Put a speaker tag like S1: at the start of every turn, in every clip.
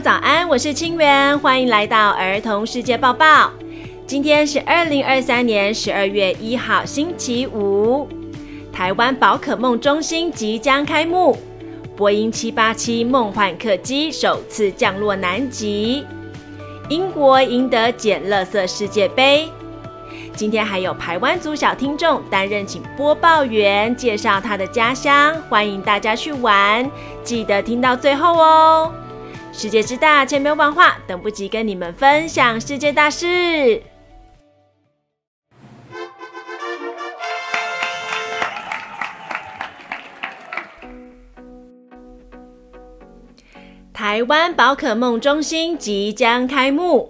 S1: 早安，我是清源，欢迎来到儿童世界报报。今天是二零二三年十二月一号，星期五。台湾宝可梦中心即将开幕，波音七八七梦幻客机首次降落南极，英国赢得捡垃圾世界杯。今天还有排湾族小听众担任请播报员，介绍他的家乡，欢迎大家去玩，记得听到最后哦。世界之大，千变万化，等不及跟你们分享世界大事。台湾宝可梦中心即将开幕。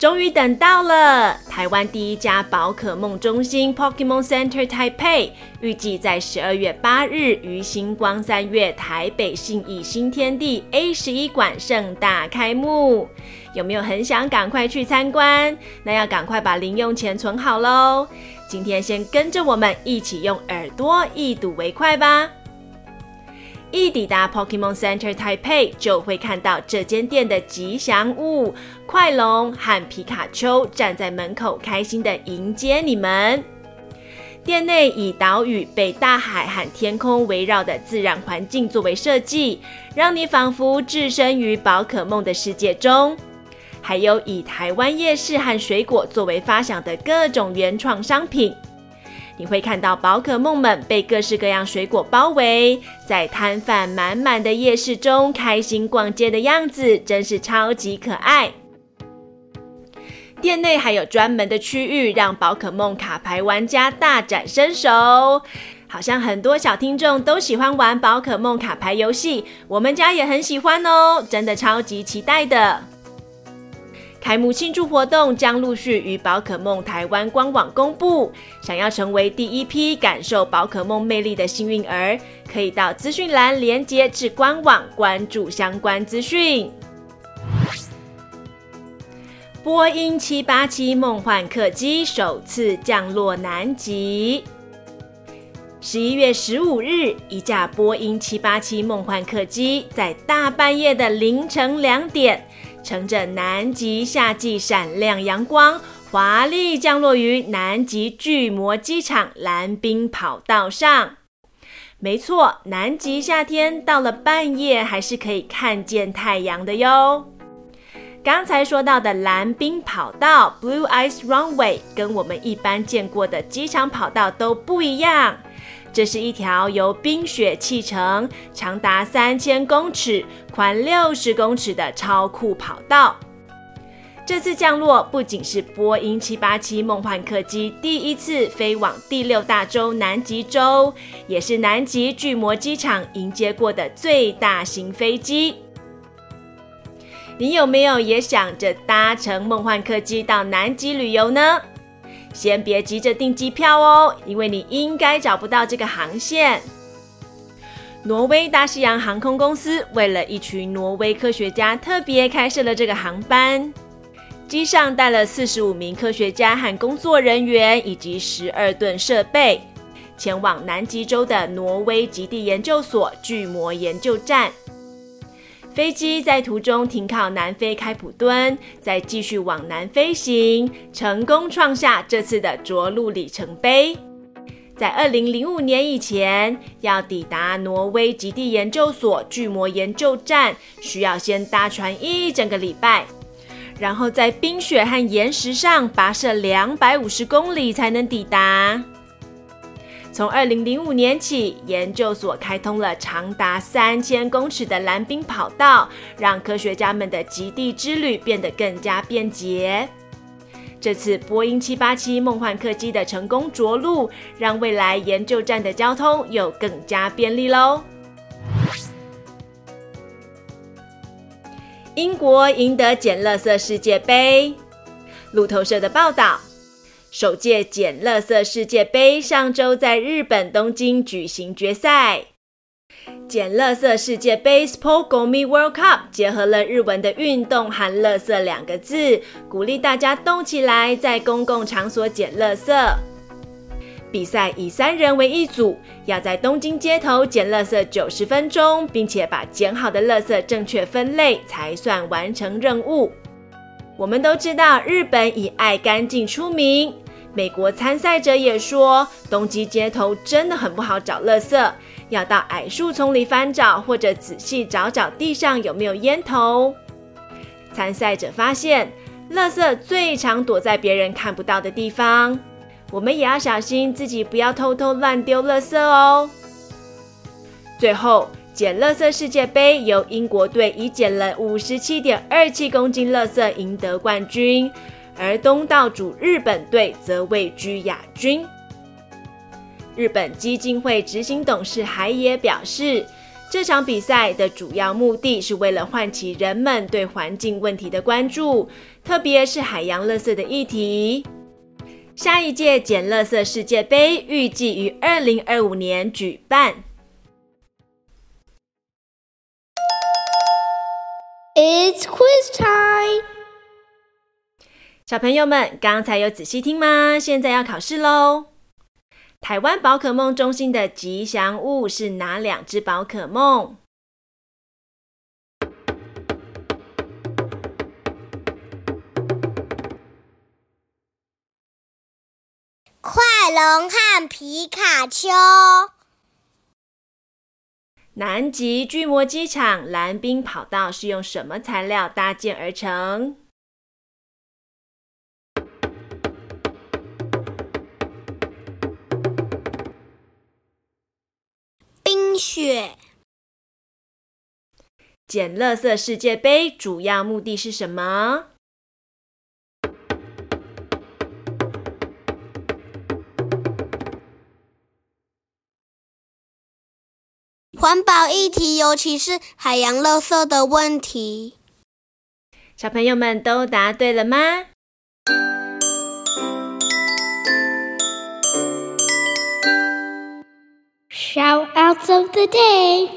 S1: 终于等到了！台湾第一家宝可梦中心 Pokemon Center Taipei 预计在十二月八日于星光三月台北信义新天地 A 十一馆盛大开幕。有没有很想赶快去参观？那要赶快把零用钱存好喽！今天先跟着我们一起用耳朵一睹为快吧！一抵达 Pokemon Center Taipei，就会看到这间店的吉祥物快龙和皮卡丘站在门口，开心的迎接你们。店内以岛屿被大海和天空围绕的自然环境作为设计，让你仿佛置身于宝可梦的世界中。还有以台湾夜市和水果作为发想的各种原创商品。你会看到宝可梦们被各式各样水果包围，在摊贩满满的夜市中开心逛街的样子，真是超级可爱。店内还有专门的区域，让宝可梦卡牌玩家大展身手。好像很多小听众都喜欢玩宝可梦卡牌游戏，我们家也很喜欢哦，真的超级期待的。开幕庆祝活动将陆续于宝可梦台湾官网公布。想要成为第一批感受宝可梦魅力的幸运儿，可以到资讯栏连接至官网关注相关资讯。波音七八七梦幻客机首次降落南极。十一月十五日，一架波音七八七梦幻客机在大半夜的凌晨两点。乘着南极夏季闪亮阳光，华丽降落于南极巨魔机场蓝冰跑道上。没错，南极夏天到了半夜还是可以看见太阳的哟。刚才说到的蓝冰跑道 （Blue Ice Runway） 跟我们一般见过的机场跑道都不一样。这是一条由冰雪砌成、长达三千公尺、宽六十公尺的超酷跑道。这次降落不仅是波音七八七梦幻客机第一次飞往第六大洲南极洲，也是南极巨魔机场迎接过的最大型飞机。你有没有也想着搭乘梦幻客机到南极旅游呢？先别急着订机票哦，因为你应该找不到这个航线。挪威大西洋航空公司为了一群挪威科学家，特别开设了这个航班。机上带了四十五名科学家和工作人员，以及十二吨设备，前往南极洲的挪威极地研究所巨魔研究站。飞机在途中停靠南非开普敦，再继续往南飞行，成功创下这次的着陆里程碑。在二零零五年以前，要抵达挪威极地研究所巨魔研究站，需要先搭船一整个礼拜，然后在冰雪和岩石上跋涉两百五十公里才能抵达。从二零零五年起，研究所开通了长达三千公尺的蓝冰跑道，让科学家们的极地之旅变得更加便捷。这次波音七八七梦幻客机的成功着陆，让未来研究站的交通又更加便利喽。英国赢得捡垃圾世界杯，路透社的报道。首届捡垃圾世界杯上周在日本东京举行决赛。捡垃圾世界杯 s p o g o m i World Cup 结合了日文的运动和“垃圾”两个字，鼓励大家动起来，在公共场所捡垃圾。比赛以三人为一组，要在东京街头捡垃圾九十分钟，并且把捡好的垃圾正确分类，才算完成任务。我们都知道日本以爱干净出名，美国参赛者也说，东京街头真的很不好找垃圾，要到矮树丛里翻找，或者仔细找找地上有没有烟头。参赛者发现，垃圾最常躲在别人看不到的地方。我们也要小心自己，不要偷偷乱丢垃圾哦。最后，捡垃圾世界杯由英国队以捡了五十七点二七公斤垃圾赢得冠军，而东道主日本队则位居亚军。日本基金会执行董事海野表示，这场比赛的主要目的是为了唤起人们对环境问题的关注，特别是海洋垃圾的议题。下一届捡垃圾世界杯预计于二零二五年举办。
S2: It's quiz time！
S1: 小朋友们，刚才有仔细听吗？现在要考试喽！台湾宝可梦中心的吉祥物是哪两只宝可梦？
S2: 快龙和皮卡丘。
S1: 南极巨魔机场蓝冰跑道是用什么材料搭建而成？
S2: 冰雪。
S1: 捡垃圾世界杯主要目的是什么？
S2: 环保议题，尤其是海洋垃圾的问题。
S1: 小朋友们都答对了吗
S2: ？Shout-outs of the day。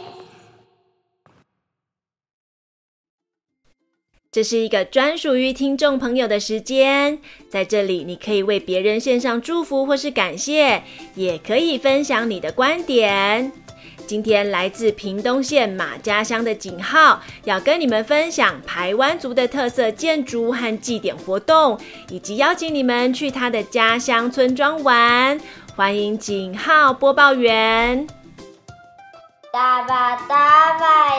S1: 这是一个专属于听众朋友的时间，在这里你可以为别人献上祝福或是感谢，也可以分享你的观点。今天来自屏东县马家乡的景浩要跟你们分享排湾族的特色建筑和祭典活动，以及邀请你们去他的家乡村庄玩。欢迎景浩播报员。
S3: 大巴大巴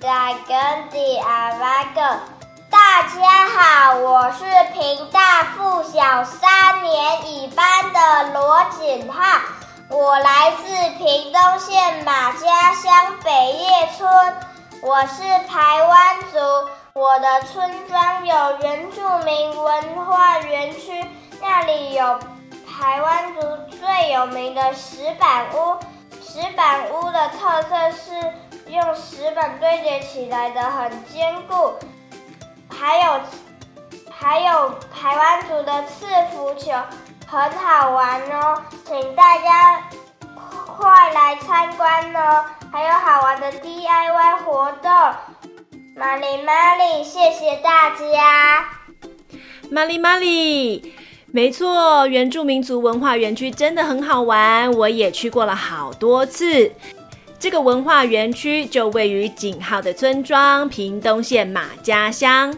S3: 大根的阿巴哥，大家好，我是屏大附小三年乙班的罗景浩。我来自屏东县马家乡北叶村，我是台湾族。我的村庄有原住民文化园区，那里有台湾族最有名的石板屋。石板屋的特色是用石板堆叠起来的，很坚固。还有还有排湾族的刺福球。很好玩哦，请大家快来参观哦！还有好玩的 DIY 活动，玛丽玛丽，谢谢大家。
S1: 玛丽玛丽，没错，原住民族文化园区真的很好玩，我也去过了好多次。这个文化园区就位于景浩的村庄屏东县马家乡。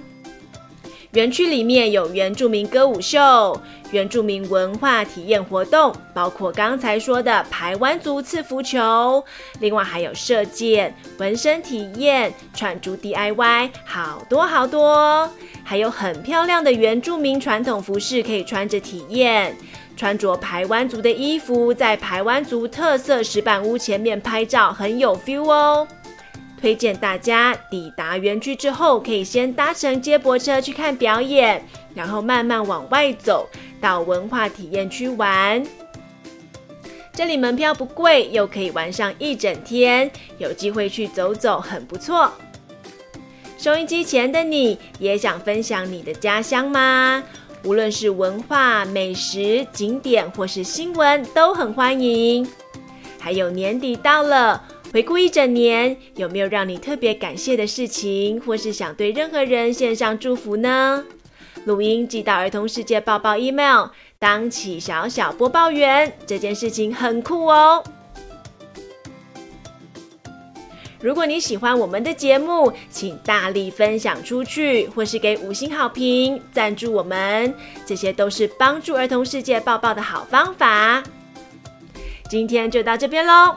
S1: 园区里面有原住民歌舞秀、原住民文化体验活动，包括刚才说的排湾族刺福球，另外还有射箭、纹身体验、串珠 DIY，好多好多，还有很漂亮的原住民传统服饰可以穿着体验，穿着排湾族的衣服，在排湾族特色石板屋前面拍照，很有 feel 哦。推荐大家抵达园区之后，可以先搭乘接驳车去看表演，然后慢慢往外走到文化体验区玩。这里门票不贵，又可以玩上一整天，有机会去走走，很不错。收音机前的你也想分享你的家乡吗？无论是文化、美食、景点或是新闻，都很欢迎。还有年底到了。回顾一整年，有没有让你特别感谢的事情，或是想对任何人献上祝福呢？录音寄到儿童世界报报 email，当起小小播报员，这件事情很酷哦。如果你喜欢我们的节目，请大力分享出去，或是给五星好评，赞助我们，这些都是帮助儿童世界报报的好方法。今天就到这边喽